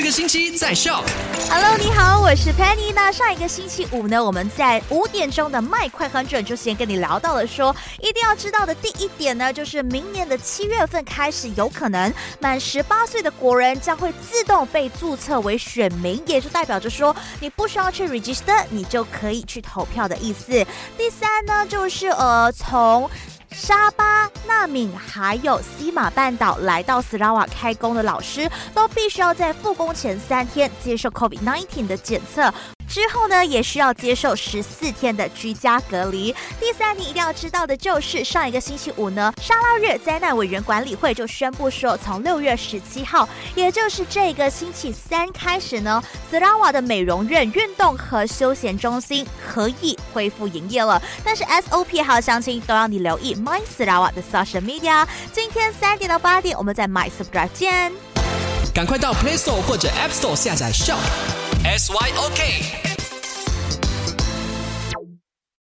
这个星期在 Shop。Hello，你好，我是 Penny。那上一个星期五呢，我们在五点钟的麦快很准就先跟你聊到了，说一定要知道的第一点呢，就是明年的七月份开始，有可能满十八岁的国人将会自动被注册为选民，也就代表着说你不需要去 register，你就可以去投票的意思。第三呢，就是呃从。沙巴、纳敏还有西马半岛来到斯拉瓦开工的老师，都必须要在复工前三天接受 COVID-19 的检测。之后呢，也需要接受十四天的居家隔离。第三，你一定要知道的就是，上一个星期五呢，沙拉日灾难委员管理会就宣布说，从六月十七号，也就是这个星期三开始呢，斯拉瓦的美容院、运动和休闲中心可以恢复营业了。但是 SOP 还有详情都让你留意 My 斯拉瓦的 social media。今天三点到八点，我们在 My Subscribe 见。赶快到 Play Store 或者 App Store 下载 Shop S Y O K。